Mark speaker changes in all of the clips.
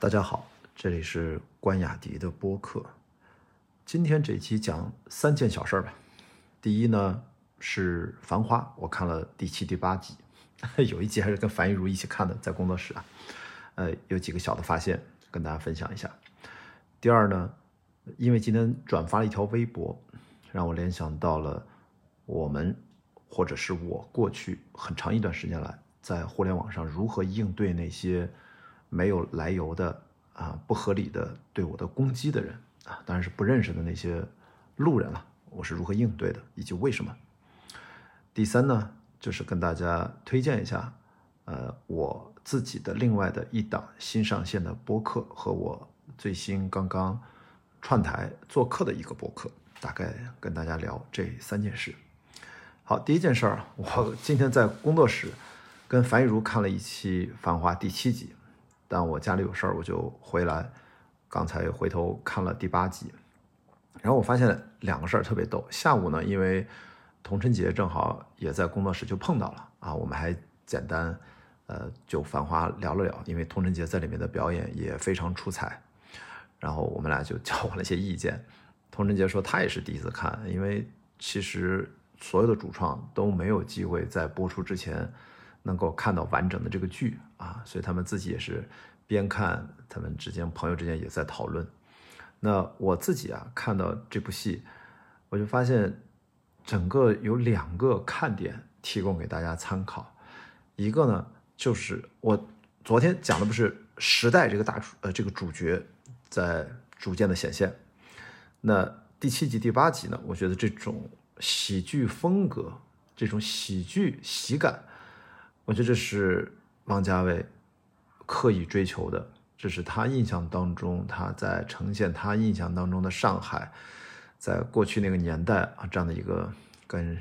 Speaker 1: 大家好，这里是关雅迪的播客。今天这期讲三件小事儿吧。第一呢是《繁花》，我看了第七、第八集，有一集还是跟樊一茹一起看的，在工作室啊。呃，有几个小的发现跟大家分享一下。第二呢，因为今天转发了一条微博，让我联想到了我们或者是我过去很长一段时间来在互联网上如何应对那些。没有来由的啊，不合理的对我的攻击的人啊，当然是不认识的那些路人了。我是如何应对的，以及为什么？第三呢，就是跟大家推荐一下，呃，我自己的另外的一档新上线的播客和我最新刚刚串台做客的一个播客，大概跟大家聊这三件事。好，第一件事儿，我今天在工作室跟樊玉茹看了一期《繁花》第七集。但我家里有事儿，我就回来。刚才回头看了第八集，然后我发现两个事儿特别逗。下午呢，因为童晨杰正好也在工作室，就碰到了啊。我们还简单呃就《繁花》聊了聊，因为童晨杰在里面的表演也非常出彩。然后我们俩就交换了一些意见。童晨杰说他也是第一次看，因为其实所有的主创都没有机会在播出之前。能够看到完整的这个剧啊，所以他们自己也是边看，他们之间朋友之间也在讨论。那我自己啊看到这部戏，我就发现整个有两个看点提供给大家参考。一个呢，就是我昨天讲的不是时代这个大呃这个主角在逐渐的显现。那第七集第八集呢，我觉得这种喜剧风格，这种喜剧喜感。我觉得这是王家卫刻意追求的，这是他印象当中他在呈现他印象当中的上海，在过去那个年代啊这样的一个跟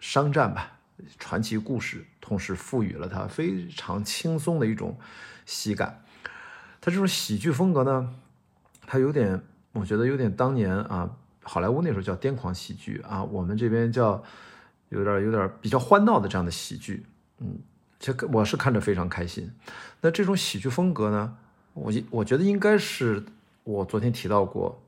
Speaker 1: 商战吧传奇故事，同时赋予了他非常轻松的一种喜感。他这种喜剧风格呢，他有点我觉得有点当年啊好莱坞那时候叫癫狂喜剧啊，我们这边叫有点有点比较欢闹的这样的喜剧，嗯。这个我是看着非常开心。那这种喜剧风格呢，我我觉得应该是我昨天提到过，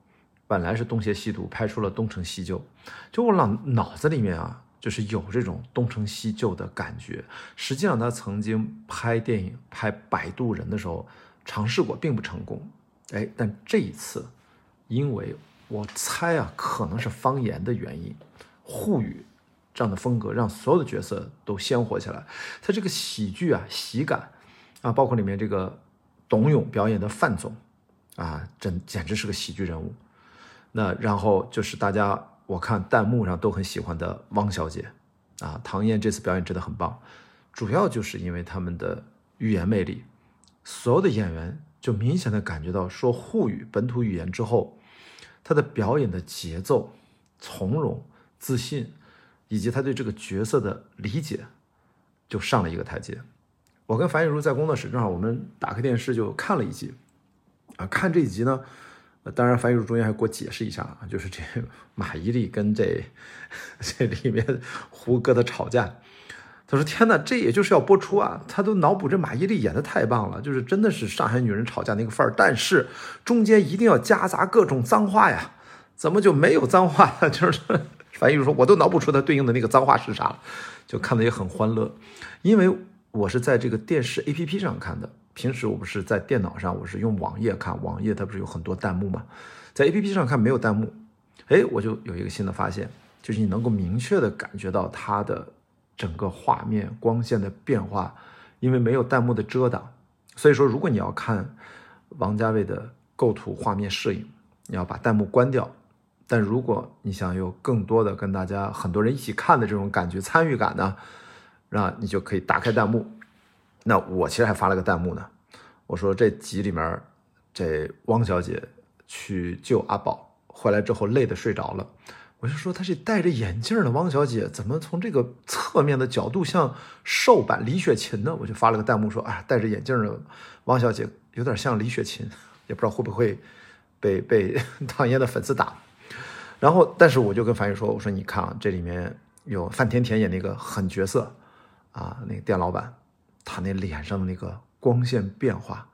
Speaker 1: 本来是东邪西毒，拍出了东成西就。就我脑脑子里面啊，就是有这种东成西就的感觉。实际上他曾经拍电影拍《摆渡人》的时候尝试过，并不成功。哎，但这一次，因为我猜啊，可能是方言的原因，沪语。这样的风格让所有的角色都鲜活起来。他这个喜剧啊，喜感啊，包括里面这个董勇表演的范总啊，真简直是个喜剧人物。那然后就是大家我看弹幕上都很喜欢的汪小姐啊，唐嫣这次表演真的很棒，主要就是因为他们的语言魅力，所有的演员就明显的感觉到说沪语本土语言之后，他的表演的节奏从容自信。以及他对这个角色的理解，就上了一个台阶。我跟樊玉茹在工作室，正好我们打开电视就看了一集。啊，看这一集呢，当然樊玉茹中间还给我解释一下啊，就是这马伊琍跟这这里面胡歌的吵架。他说：“天哪，这也就是要播出啊！他都脑补这马伊琍演的太棒了，就是真的是上海女人吵架那个范儿。但是中间一定要夹杂各种脏话呀，怎么就没有脏话？就是。”翻译说：“我都脑补出它对应的那个脏话是啥了，就看的也很欢乐。因为我是在这个电视 APP 上看的，平时我不是在电脑上，我是用网页看。网页它不是有很多弹幕吗？在 APP 上看没有弹幕，哎，我就有一个新的发现，就是你能够明确的感觉到它的整个画面光线的变化，因为没有弹幕的遮挡。所以说，如果你要看王家卫的构图、画面、摄影，你要把弹幕关掉。”但如果你想有更多的跟大家很多人一起看的这种感觉参与感呢，那你就可以打开弹幕。那我其实还发了个弹幕呢，我说这集里面这汪小姐去救阿宝回来之后累得睡着了，我就说她是戴着眼镜的汪小姐怎么从这个侧面的角度像瘦版李雪琴呢？我就发了个弹幕说，哎，戴着眼镜的汪小姐有点像李雪琴，也不知道会不会被被 唐嫣的粉丝打。然后，但是我就跟樊宇说：“我说你看啊，这里面有范甜甜演那个狠角色，啊，那个店老板，他那脸上的那个光线变化，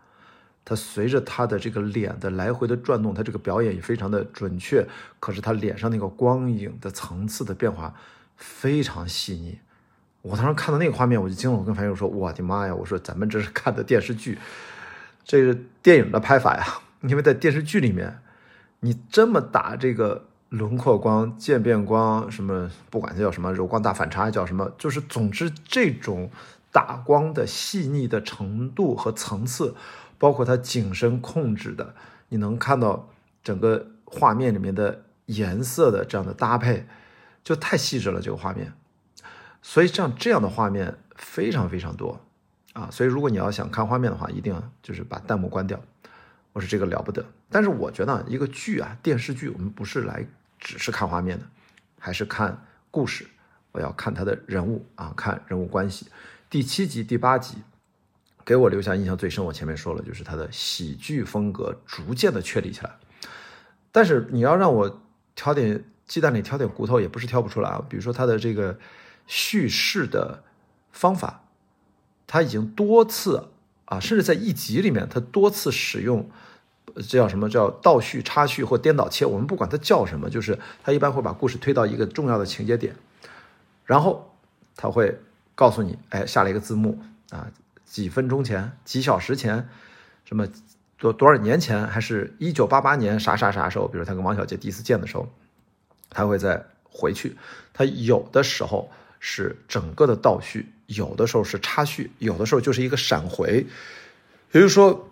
Speaker 1: 他随着他的这个脸的来回的转动，他这个表演也非常的准确。可是他脸上那个光影的层次的变化非常细腻。我当时看到那个画面，我就惊了。我跟樊宇说：“我的妈呀！我说咱们这是看的电视剧，这是电影的拍法呀。因为在电视剧里面，你这么打这个轮廓光、渐变光，什么不管叫什么柔光大反差，叫什么，就是总之这种打光的细腻的程度和层次。”包括它景深控制的，你能看到整个画面里面的颜色的这样的搭配，就太细致了这个画面。所以像这样的画面非常非常多啊！所以如果你要想看画面的话，一定就是把弹幕关掉。我说这个了不得。但是我觉得一个剧啊，电视剧我们不是来只是看画面的，还是看故事。我要看他的人物啊，看人物关系。第七集、第八集。给我留下印象最深，我前面说了，就是他的喜剧风格逐渐的确立起来。但是你要让我挑点鸡蛋里挑点骨头，也不是挑不出来啊。比如说他的这个叙事的方法，他已经多次啊，甚至在一集里面，他多次使用这叫什么叫倒叙、插叙或颠倒切，我们不管它叫什么，就是他一般会把故事推到一个重要的情节点，然后他会告诉你，哎，下了一个字幕啊。几分钟前，几小时前，什么多多少年前，还是一九八八年啥啥啥时候？比如他跟王小杰第一次见的时候，他会再回去。他有的时候是整个的倒叙，有的时候是插叙，有的时候就是一个闪回。也就是说，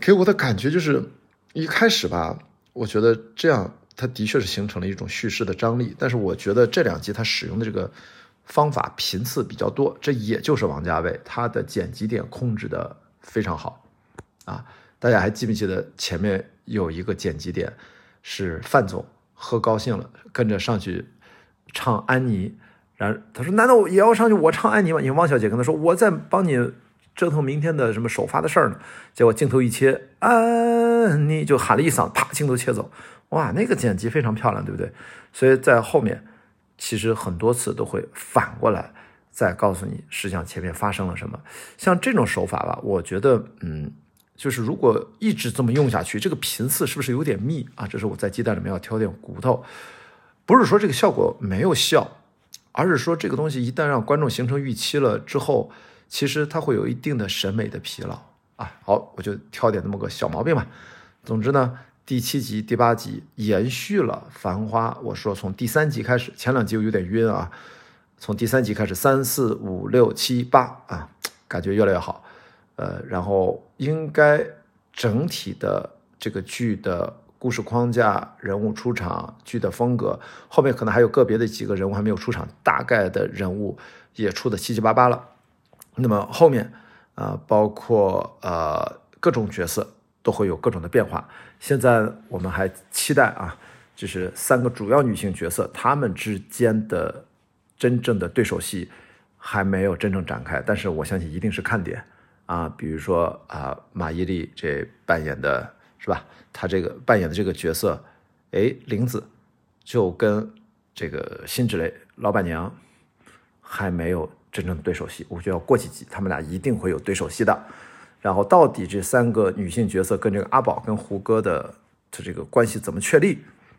Speaker 1: 给我的感觉就是一开始吧，我觉得这样，它的确是形成了一种叙事的张力。但是我觉得这两集它使用的这个。方法频次比较多，这也就是王家卫他的剪辑点控制的非常好啊！大家还记不记得前面有一个剪辑点是范总喝高兴了，跟着上去唱安妮，然后他说：“难道我也要上去我唱安妮吗？”因为汪小姐跟他说：“我在帮你折腾明天的什么首发的事儿呢。”结果镜头一切，安妮就喊了一嗓，啪，镜头切走，哇，那个剪辑非常漂亮，对不对？所以在后面。其实很多次都会反过来再告诉你，实际上前面发生了什么。像这种手法吧，我觉得，嗯，就是如果一直这么用下去，这个频次是不是有点密啊？这是我在鸡蛋里面要挑点骨头，不是说这个效果没有效，而是说这个东西一旦让观众形成预期了之后，其实它会有一定的审美的疲劳啊。好，我就挑点那么个小毛病吧。总之呢。第七集、第八集延续了《繁花》，我说从第三集开始，前两集我有点晕啊。从第三集开始，三四五六七八啊，感觉越来越好。呃，然后应该整体的这个剧的故事框架、人物出场、剧的风格，后面可能还有个别的几个人物还没有出场，大概的人物也出的七七八八了。那么后面啊，包括呃各种角色。都会有各种的变化。现在我们还期待啊，就是三个主要女性角色，她们之间的真正的对手戏还没有真正展开。但是我相信一定是看点啊，比如说啊，马伊琍这扮演的是吧？他这个扮演的这个角色，哎，玲子就跟这个辛芷蕾老板娘还没有真正的对手戏。我觉得要过几集，他们俩一定会有对手戏的。然后到底这三个女性角色跟这个阿宝跟胡歌的的这个关系怎么确立？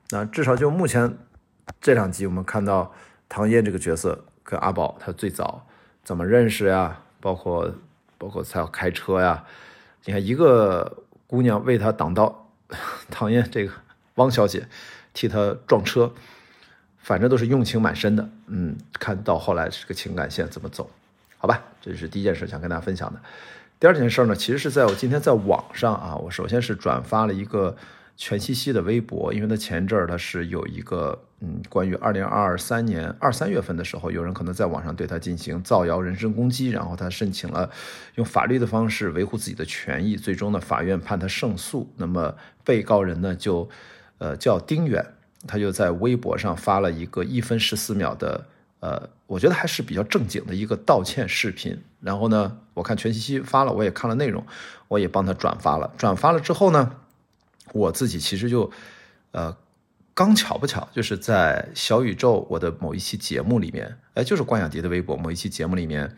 Speaker 1: 那至少就目前这两集，我们看到唐嫣这个角色跟阿宝他最早怎么认识呀？包括包括他要开车呀？你看一个姑娘为他挡刀，讨厌这个汪小姐替他撞车，反正都是用情满深的。嗯，看到后来这个情感线怎么走？好吧，这是第一件事想跟大家分享的。第二件事呢，其实是在我今天在网上啊，我首先是转发了一个全西西的微博，因为他前阵儿他是有一个嗯，关于二零二三年二三月份的时候，有人可能在网上对他进行造谣、人身攻击，然后他申请了用法律的方式维护自己的权益，最终呢，法院判他胜诉。那么被告人呢，就呃叫丁远，他就在微博上发了一个一分十四秒的。呃，我觉得还是比较正经的一个道歉视频。然后呢，我看全西西发了，我也看了内容，我也帮他转发了。转发了之后呢，我自己其实就，呃，刚巧不巧，就是在小宇宙我的某一期节目里面，哎，就是关雅迪的微博某一期节目里面，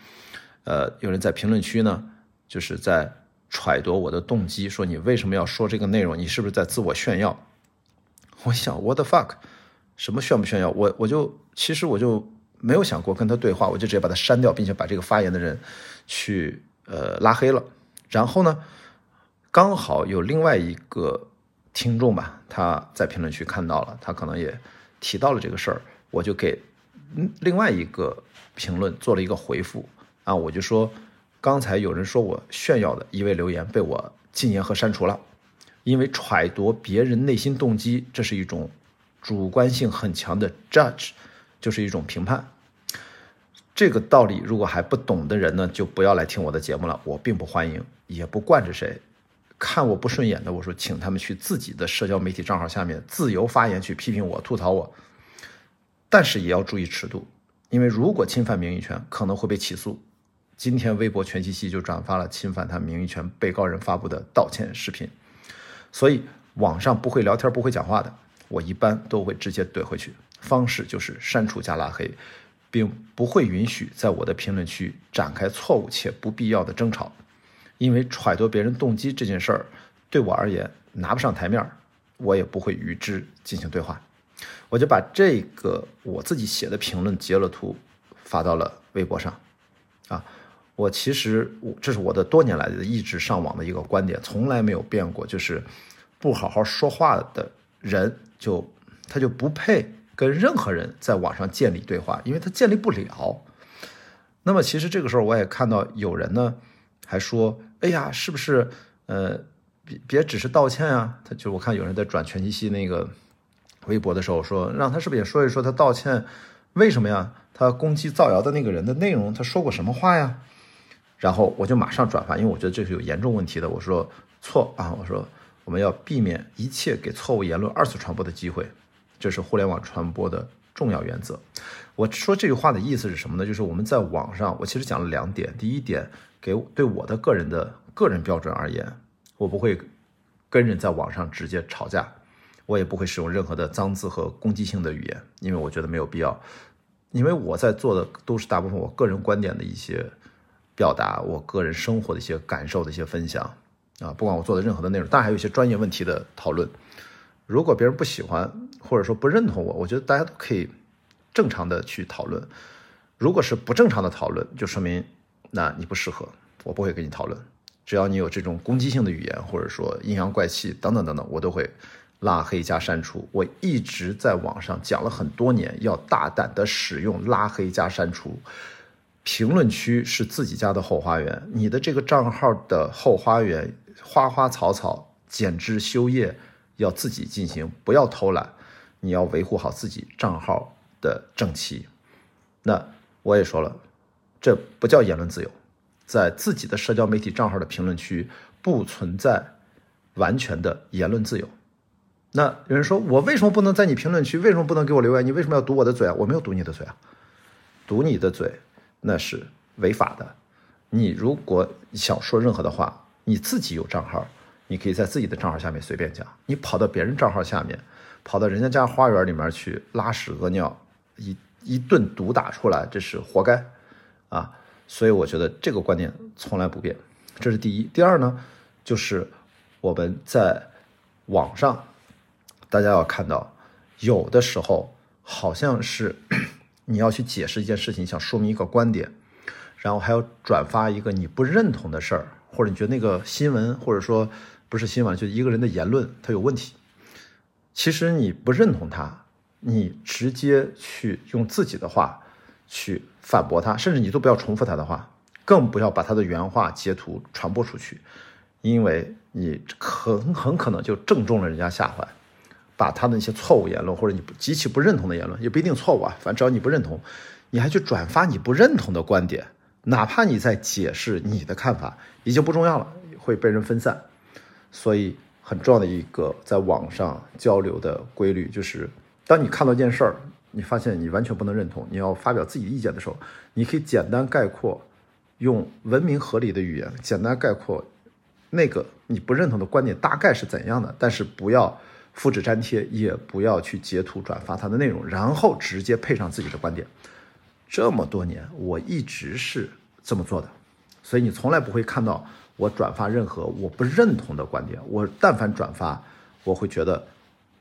Speaker 1: 呃，有人在评论区呢，就是在揣度我的动机，说你为什么要说这个内容？你是不是在自我炫耀？我想，what the fuck，什么炫不炫耀？我我就其实我就没有想过跟他对话，我就直接把他删掉，并且把这个发言的人去呃拉黑了。然后呢，刚好有另外一个听众吧，他在评论区看到了，他可能也提到了这个事儿，我就给另外一个评论做了一个回复啊，我就说。刚才有人说我炫耀的一位留言被我禁言和删除了，因为揣度别人内心动机，这是一种主观性很强的 judge，就是一种评判。这个道理如果还不懂的人呢，就不要来听我的节目了。我并不欢迎，也不惯着谁。看我不顺眼的，我说请他们去自己的社交媒体账号下面自由发言，去批评我、吐槽我。但是也要注意尺度，因为如果侵犯名誉权，可能会被起诉。今天微博全息息就转发了侵犯他名誉权被告人发布的道歉视频，所以网上不会聊天、不会讲话的，我一般都会直接怼回去，方式就是删除加拉黑，并不会允许在我的评论区展开错误且不必要的争吵，因为揣度别人动机这件事儿对我而言拿不上台面我也不会与之进行对话，我就把这个我自己写的评论截了图发到了微博上，啊。我其实，我这是我的多年来的一直上网的一个观点，从来没有变过。就是不好好说话的人，就他就不配跟任何人在网上建立对话，因为他建立不了。那么，其实这个时候我也看到有人呢，还说：“哎呀，是不是？呃，别别只是道歉啊？”他就我看有人在转全息息那个微博的时候说，让他是不是也说一说他道歉为什么呀？他攻击造谣的那个人的内容，他说过什么话呀？然后我就马上转发，因为我觉得这是有严重问题的。我说错啊，我说我们要避免一切给错误言论二次传播的机会，这是互联网传播的重要原则。我说这句话的意思是什么呢？就是我们在网上，我其实讲了两点。第一点，给对我的个人的个人标准而言，我不会跟人在网上直接吵架，我也不会使用任何的脏字和攻击性的语言，因为我觉得没有必要。因为我在做的都是大部分我个人观点的一些。表达我个人生活的一些感受的一些分享啊，不管我做的任何的内容，当然还有一些专业问题的讨论。如果别人不喜欢或者说不认同我，我觉得大家都可以正常的去讨论。如果是不正常的讨论，就说明那你不适合，我不会跟你讨论。只要你有这种攻击性的语言，或者说阴阳怪气等等等等，我都会拉黑加删除。我一直在网上讲了很多年，要大胆的使用拉黑加删除。评论区是自己家的后花园，你的这个账号的后花园，花花草草剪枝修叶要自己进行，不要偷懒，你要维护好自己账号的正气。那我也说了，这不叫言论自由，在自己的社交媒体账号的评论区不存在完全的言论自由。那有人说，我为什么不能在你评论区？为什么不能给我留言？你为什么要堵我的嘴啊？我没有堵你的嘴啊，堵你的嘴。那是违法的。你如果想说任何的话，你自己有账号，你可以在自己的账号下面随便讲。你跑到别人账号下面，跑到人家家花园里面去拉屎屙尿，一一顿毒打出来，这是活该啊！所以我觉得这个观点从来不变。这是第一。第二呢，就是我们在网上，大家要看到，有的时候好像是。你要去解释一件事情，想说明一个观点，然后还要转发一个你不认同的事儿，或者你觉得那个新闻，或者说不是新闻，就一个人的言论他有问题。其实你不认同他，你直接去用自己的话去反驳他，甚至你都不要重复他的话，更不要把他的原话截图传播出去，因为你很很可能就正中了人家下怀。把他的那些错误言论，或者你极其不认同的言论，也不一定错误啊，反正只要你不认同，你还去转发你不认同的观点，哪怕你在解释你的看法，已经不重要了，会被人分散。所以很重要的一个在网上交流的规律，就是当你看到一件事儿，你发现你完全不能认同，你要发表自己的意见的时候，你可以简单概括，用文明合理的语言简单概括那个你不认同的观点大概是怎样的，但是不要。复制粘贴也不要去截图转发它的内容，然后直接配上自己的观点。这么多年我一直是这么做的，所以你从来不会看到我转发任何我不认同的观点，我但凡转发，我会觉得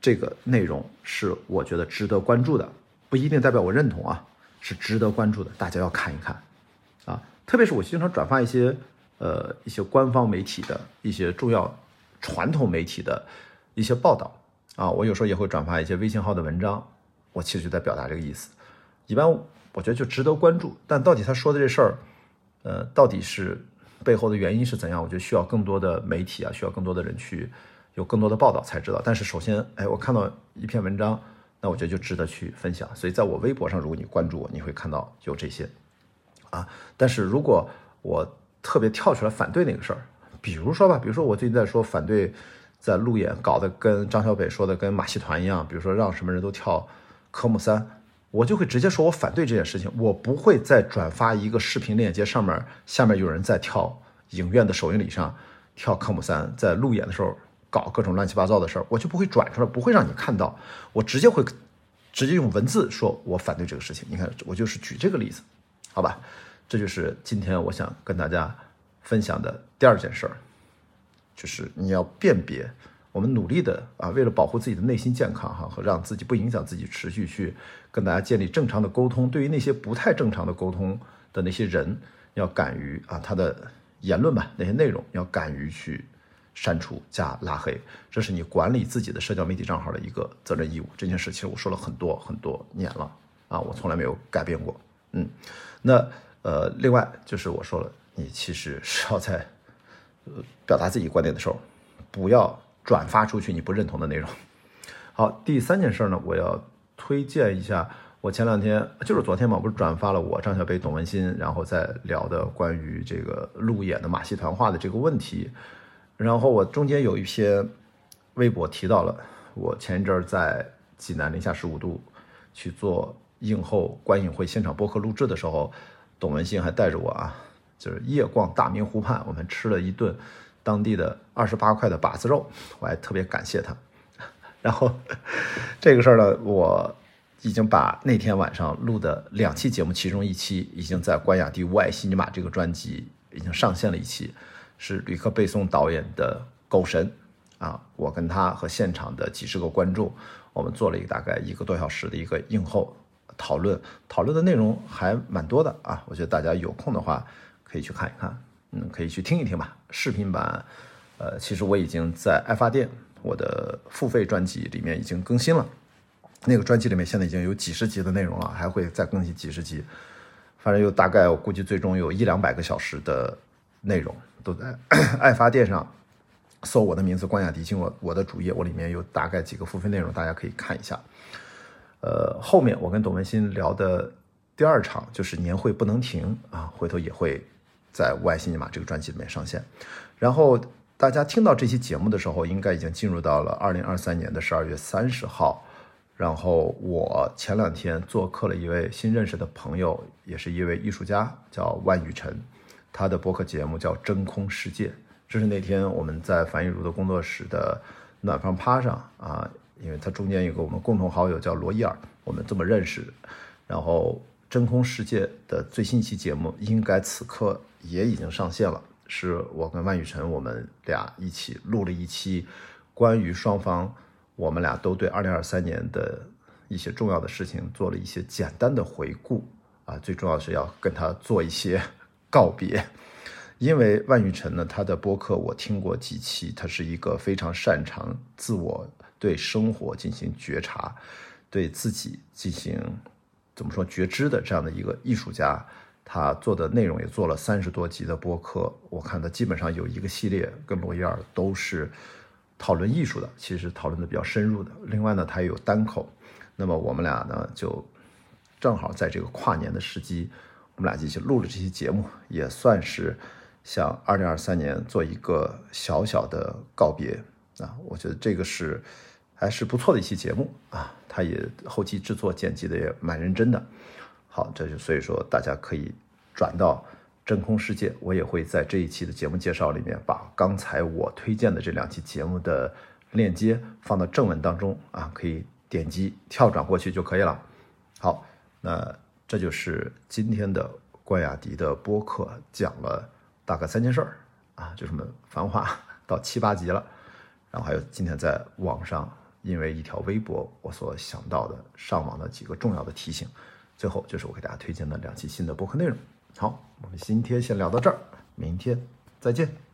Speaker 1: 这个内容是我觉得值得关注的，不一定代表我认同啊，是值得关注的，大家要看一看啊。特别是我经常转发一些呃一些官方媒体的一些重要传统媒体的一些报道啊，我有时候也会转发一些微信号的文章，我其实就在表达这个意思。一般我觉得就值得关注，但到底他说的这事儿，呃，到底是？背后的原因是怎样？我觉得需要更多的媒体啊，需要更多的人去有更多的报道才知道。但是首先，哎，我看到一篇文章，那我觉得就值得去分享。所以在我微博上，如果你关注我，你会看到有这些啊。但是如果我特别跳出来反对那个事儿，比如说吧，比如说我最近在说反对在路演搞得跟张小北说的跟马戏团一样，比如说让什么人都跳科目三。我就会直接说，我反对这件事情。我不会再转发一个视频链接，上面下面有人在跳影院的首映礼上跳科目三，在路演的时候搞各种乱七八糟的事儿，我就不会转出来，不会让你看到。我直接会直接用文字说，我反对这个事情。你看，我就是举这个例子，好吧？这就是今天我想跟大家分享的第二件事儿，就是你要辨别。我们努力的啊，为了保护自己的内心健康哈，和让自己不影响自己，持续去跟大家建立正常的沟通。对于那些不太正常的沟通的那些人，要敢于啊，他的言论吧，那些内容要敢于去删除加拉黑，这是你管理自己的社交媒体账号的一个责任义务。这件事其实我说了很多很多年了啊，我从来没有改变过。嗯，那呃，另外就是我说了，你其实是要在呃表达自己观点的时候，不要。转发出去你不认同的内容。好，第三件事呢，我要推荐一下，我前两天就是昨天嘛，不是转发了我张小北、董文新，然后再聊的关于这个路演的马戏团化的这个问题。然后我中间有一篇微博提到了，我前一阵在济南零下十五度去做映后观影会现场播客录制的时候，董文新还带着我啊，就是夜逛大明湖畔，我们吃了一顿。当地的二十八块的把子肉，我还特别感谢他。然后 这个事儿呢，我已经把那天晚上录的两期节目，其中一期已经在关雅迪无爱西尼玛这个专辑已经上线了一期，是吕克贝松导演的《狗神》啊，我跟他和现场的几十个观众，我们做了一个大概一个多小时的一个映后讨论，讨论的内容还蛮多的啊，我觉得大家有空的话可以去看一看。嗯，可以去听一听吧。视频版，呃，其实我已经在爱发电我的付费专辑里面已经更新了。那个专辑里面现在已经有几十集的内容了，还会再更新几十集。反正有大概我估计最终有一两百个小时的内容都在 爱发电上搜我的名字关雅迪进我我的主页，我里面有大概几个付费内容，大家可以看一下。呃，后面我跟董文新聊的第二场就是年会不能停啊，回头也会。在《外星尼玛》这个专辑里面上线，然后大家听到这期节目的时候，应该已经进入到了二零二三年的十二月三十号。然后我前两天做客了一位新认识的朋友，也是一位艺术家，叫万雨辰，他的播客节目叫《真空世界》。这是那天我们在樊玉茹的工作室的暖房趴上啊，因为他中间有个我们共同好友叫罗伊尔，我们这么认识。然后《真空世界》的最新一期节目应该此刻。也已经上线了，是我跟万雨辰我们俩一起录了一期，关于双方我们俩都对二零二三年的一些重要的事情做了一些简单的回顾啊，最重要是要跟他做一些告别，因为万雨辰呢，他的播客我听过几期，他是一个非常擅长自我对生活进行觉察，对自己进行怎么说觉知的这样的一个艺术家。他做的内容也做了三十多集的播客，我看他基本上有一个系列跟罗伊尔都是讨论艺术的，其实讨论的比较深入的。另外呢，他也有单口，那么我们俩呢就正好在这个跨年的时机，我们俩一起录了这期节目，也算是向二零二三年做一个小小的告别啊。我觉得这个是还是不错的一期节目啊，他也后期制作剪辑的也蛮认真的。好，这就所以说大家可以转到真空世界，我也会在这一期的节目介绍里面把刚才我推荐的这两期节目的链接放到正文当中啊，可以点击跳转过去就可以了。好，那这就是今天的关雅迪的播客，讲了大概三件事儿啊，就这么《繁花》到七八集了。然后还有今天在网上因为一条微博我所想到的上网的几个重要的提醒。最后就是我给大家推荐的两期新的播客内容。好，我们今天先聊到这儿，明天再见。